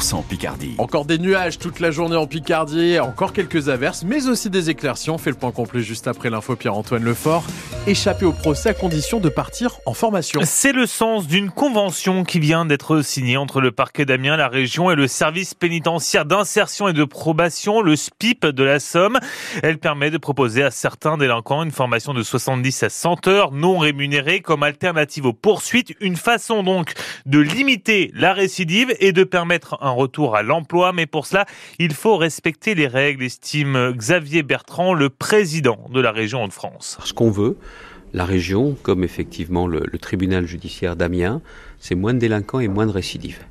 100% Picardie. Encore des nuages toute la journée en Picardie, encore quelques averses, mais aussi des éclaircies. On fait le point complet juste après l'info Pierre-Antoine Lefort. Échapper au procès à condition de partir en formation. C'est le sens d'une convention qui vient d'être signée entre le parquet d'Amiens, la région et le service pénitentiaire d'insertion et de probation, le SPIP de la Somme. Elle permet de proposer à certains délinquants une formation de 70 à 100 heures non rémunérée comme alternative aux poursuites. Une façon donc de limiter la récidive et de permettre un retour à l'emploi. Mais pour cela, il faut respecter les règles, estime Xavier Bertrand, le président de la région de France. Ce qu'on veut, la région, comme effectivement le, le tribunal judiciaire d'Amiens, c'est moins de délinquants et moins de récidives.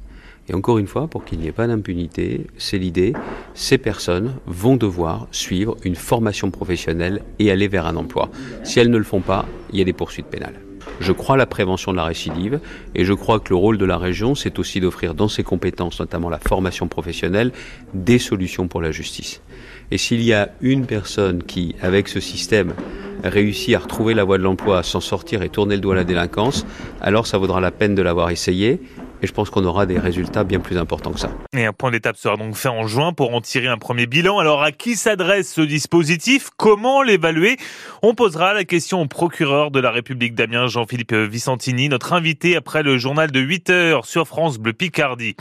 Et encore une fois, pour qu'il n'y ait pas d'impunité, c'est l'idée, ces personnes vont devoir suivre une formation professionnelle et aller vers un emploi. Si elles ne le font pas, il y a des poursuites pénales. Je crois à la prévention de la récidive et je crois que le rôle de la région, c'est aussi d'offrir dans ses compétences, notamment la formation professionnelle, des solutions pour la justice. Et s'il y a une personne qui, avec ce système, réussit à retrouver la voie de l'emploi, à s'en sortir et tourner le doigt à la délinquance, alors ça vaudra la peine de l'avoir essayé et je pense qu'on aura des résultats bien plus importants que ça. Et un point d'étape sera donc fait en juin pour en tirer un premier bilan. Alors à qui s'adresse ce dispositif? Comment l'évaluer? On posera la question au procureur de la République d'Amiens, Jean-Philippe Vicentini, notre invité après le journal de 8 heures sur France Bleu Picardie.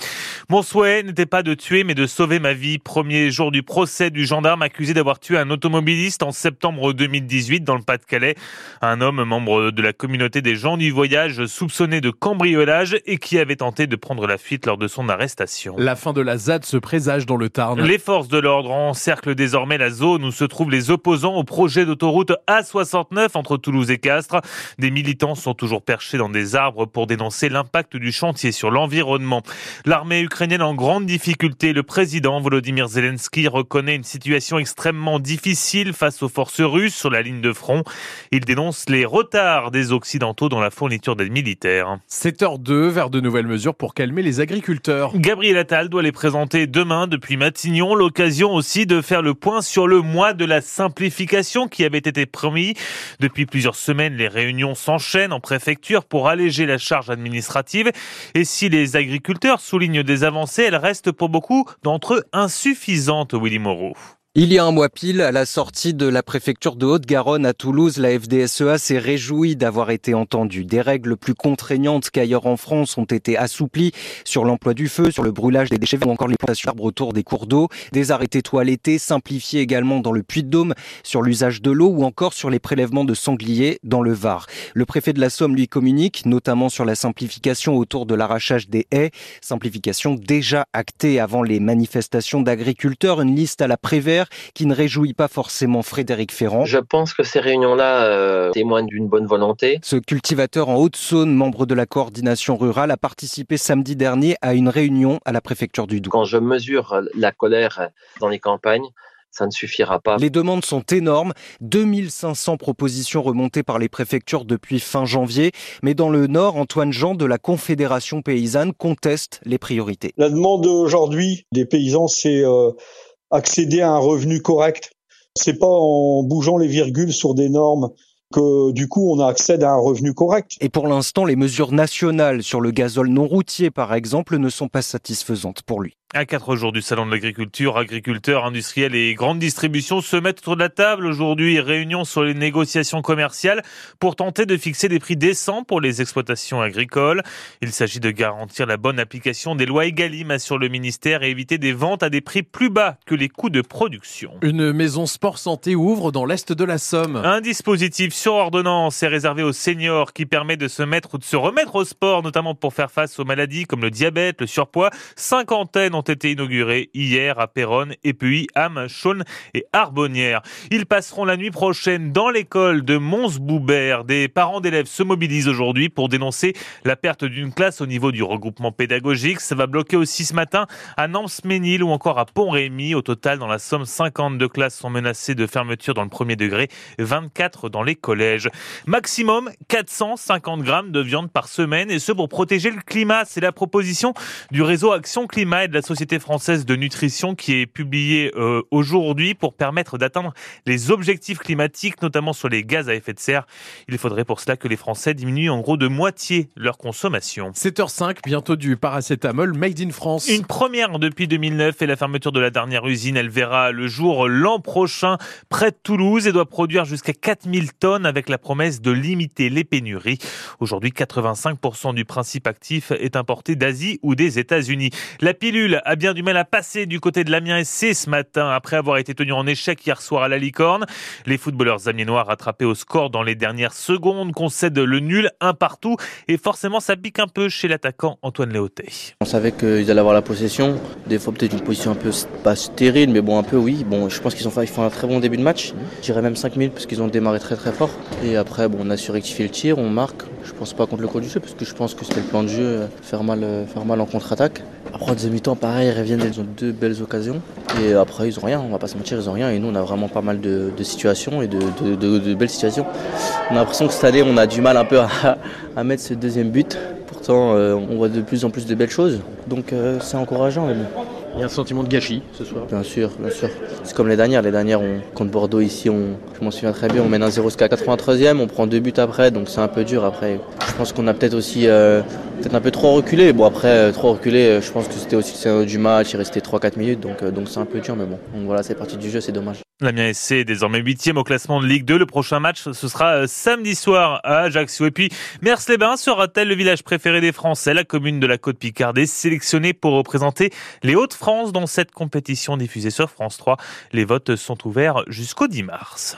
Mon souhait n'était pas de tuer mais de sauver ma vie. Premier jour du procès du gendarme accusé d'avoir tué un automobiliste en septembre 2018 dans le Pas-de-Calais. Un homme membre de la communauté des gens du voyage soupçonné de cambriolage et qui avait tenté de prendre la fuite lors de son arrestation. La fin de la ZAD se présage dans le Tarn. Les forces de l'ordre encerclent désormais la zone où se trouvent les opposants au projet d'autoroute A69 entre Toulouse et Castres. Des militants sont toujours perchés dans des arbres pour dénoncer l'impact du chantier sur l'environnement. L'armée ukrainienne en grande difficulté. Le président Volodymyr Zelensky reconnaît une situation extrêmement difficile face aux forces russes sur la ligne de front. Il dénonce les retards des Occidentaux dans la fourniture d'aide militaire. 7h02 vers de nouvelles mesures pour calmer les agriculteurs. Gabriel Attal doit les présenter demain depuis Matignon. L'occasion aussi de faire le point sur le mois de la simplification qui avait été promis. Depuis plusieurs semaines, les réunions s'enchaînent en préfecture pour alléger la charge administrative. Et si les agriculteurs soulignent des avancées, elles restent pour beaucoup d'entre eux insuffisantes, Willy Moreau. Il y a un mois pile, à la sortie de la préfecture de Haute-Garonne à Toulouse, la FDSEA s'est réjouie d'avoir été entendue. Des règles plus contraignantes qu'ailleurs en France ont été assouplies sur l'emploi du feu, sur le brûlage des déchets ou encore les plantations d'arbres autour des cours d'eau. Des arrêtés toilettés simplifiés également dans le Puy-de-Dôme sur l'usage de l'eau ou encore sur les prélèvements de sangliers dans le Var. Le préfet de la Somme lui communique notamment sur la simplification autour de l'arrachage des haies, simplification déjà actée avant les manifestations d'agriculteurs, une liste à la Prévert qui ne réjouit pas forcément Frédéric Ferrand. Je pense que ces réunions-là euh, témoignent d'une bonne volonté. Ce cultivateur en Haute-Saône, membre de la coordination rurale, a participé samedi dernier à une réunion à la préfecture du Doubs. Quand je mesure la colère dans les campagnes, ça ne suffira pas. Les demandes sont énormes, 2500 propositions remontées par les préfectures depuis fin janvier, mais dans le Nord, Antoine Jean de la Confédération paysanne conteste les priorités. La demande aujourd'hui des paysans, c'est euh, accéder à un revenu correct. C'est pas en bougeant les virgules sur des normes que du coup on accède à un revenu correct. Et pour l'instant, les mesures nationales sur le gazole non routier, par exemple, ne sont pas satisfaisantes pour lui. À quatre jours du salon de l'agriculture, agriculteurs, industriels et grandes distributions se mettent autour de la table aujourd'hui. Réunion sur les négociations commerciales pour tenter de fixer des prix décents pour les exploitations agricoles. Il s'agit de garantir la bonne application des lois Egalim sur le ministère et éviter des ventes à des prix plus bas que les coûts de production. Une maison sport santé ouvre dans l'est de la Somme. Un dispositif sur ordonnance est réservé aux seniors qui permet de se mettre ou de se remettre au sport, notamment pour faire face aux maladies comme le diabète, le surpoids. Cinquantaine ont été inaugurés hier à Péronne, Épuy, Ham, Chaune et Arbonnière. Ils passeront la nuit prochaine dans l'école de Mons-Boubert. Des parents d'élèves se mobilisent aujourd'hui pour dénoncer la perte d'une classe au niveau du regroupement pédagogique. Ça va bloquer aussi ce matin à Nance-Ménil ou encore à Pont-Rémy. Au total, dans la Somme, 52 classes sont menacées de fermeture dans le premier degré, 24 dans les collèges. Maximum 450 grammes de viande par semaine et ce pour protéger le climat. C'est la proposition du réseau Action Climat et de la Société française de nutrition qui est publié euh, aujourd'hui pour permettre d'atteindre les objectifs climatiques, notamment sur les gaz à effet de serre. Il faudrait pour cela que les Français diminuent en gros de moitié leur consommation. 7h05, bientôt du paracétamol made in France. Une première depuis 2009 et la fermeture de la dernière usine, elle verra le jour l'an prochain près de Toulouse et doit produire jusqu'à 4000 tonnes avec la promesse de limiter les pénuries. Aujourd'hui, 85% du principe actif est importé d'Asie ou des États-Unis. La pilule a bien du mal à passer du côté de l'Amiens SC ce matin après avoir été tenu en échec hier soir à la licorne. Les footballeurs amiénois rattrapés au score dans les dernières secondes concèdent le nul un partout et forcément ça pique un peu chez l'attaquant Antoine Léoté. On savait qu'ils allaient avoir la possession, des fois peut-être une position un peu pas stérile mais bon un peu oui. Bon, je pense qu'ils font un très bon début de match. Je dirais même 5 minutes parce qu'ils ont démarré très très fort et après bon on a su rectifier le tir, on marque. Je pense pas contre le cours du jeu parce que je pense que c'était le plan de jeu euh, faire mal euh, faire mal en contre-attaque. Après, en deuxième mi-temps, pareil, ils reviennent, ils ont deux belles occasions. Et après, ils ont rien, on va pas se mentir, ils ont rien. Et nous, on a vraiment pas mal de, situations et de, belles situations. On a l'impression que cette année, on a du mal un peu à, mettre ce deuxième but. Pourtant, euh, on voit de plus en plus de belles choses. Donc, c'est encourageant. Mais bon. Il y a un sentiment de gâchis ce soir. Bien sûr, bien sûr. C'est comme les dernières. Les dernières, on, contre Bordeaux, ici, on, je m'en souviens très bien, on mène un 0 jusqu'à 93e, on prend deux buts après, donc c'est un peu dur. Après, je pense qu'on a peut-être aussi euh, peut-être un peu trop reculé. Bon, après, trop reculé, je pense que c'était aussi le du match, il restait 3-4 minutes, donc donc c'est un peu dur, mais bon. Donc voilà, c'est parti du jeu, c'est dommage. L'Amiens SC est désormais huitième au classement de Ligue 2. Le prochain match, ce sera samedi soir à Ajaccio. Et puis, Mers-les-Bains sera-t-elle le village préféré des Français? La commune de la Côte-Picardie sélectionnée pour représenter les Hauts-de-France dans cette compétition diffusée sur France 3. Les votes sont ouverts jusqu'au 10 mars.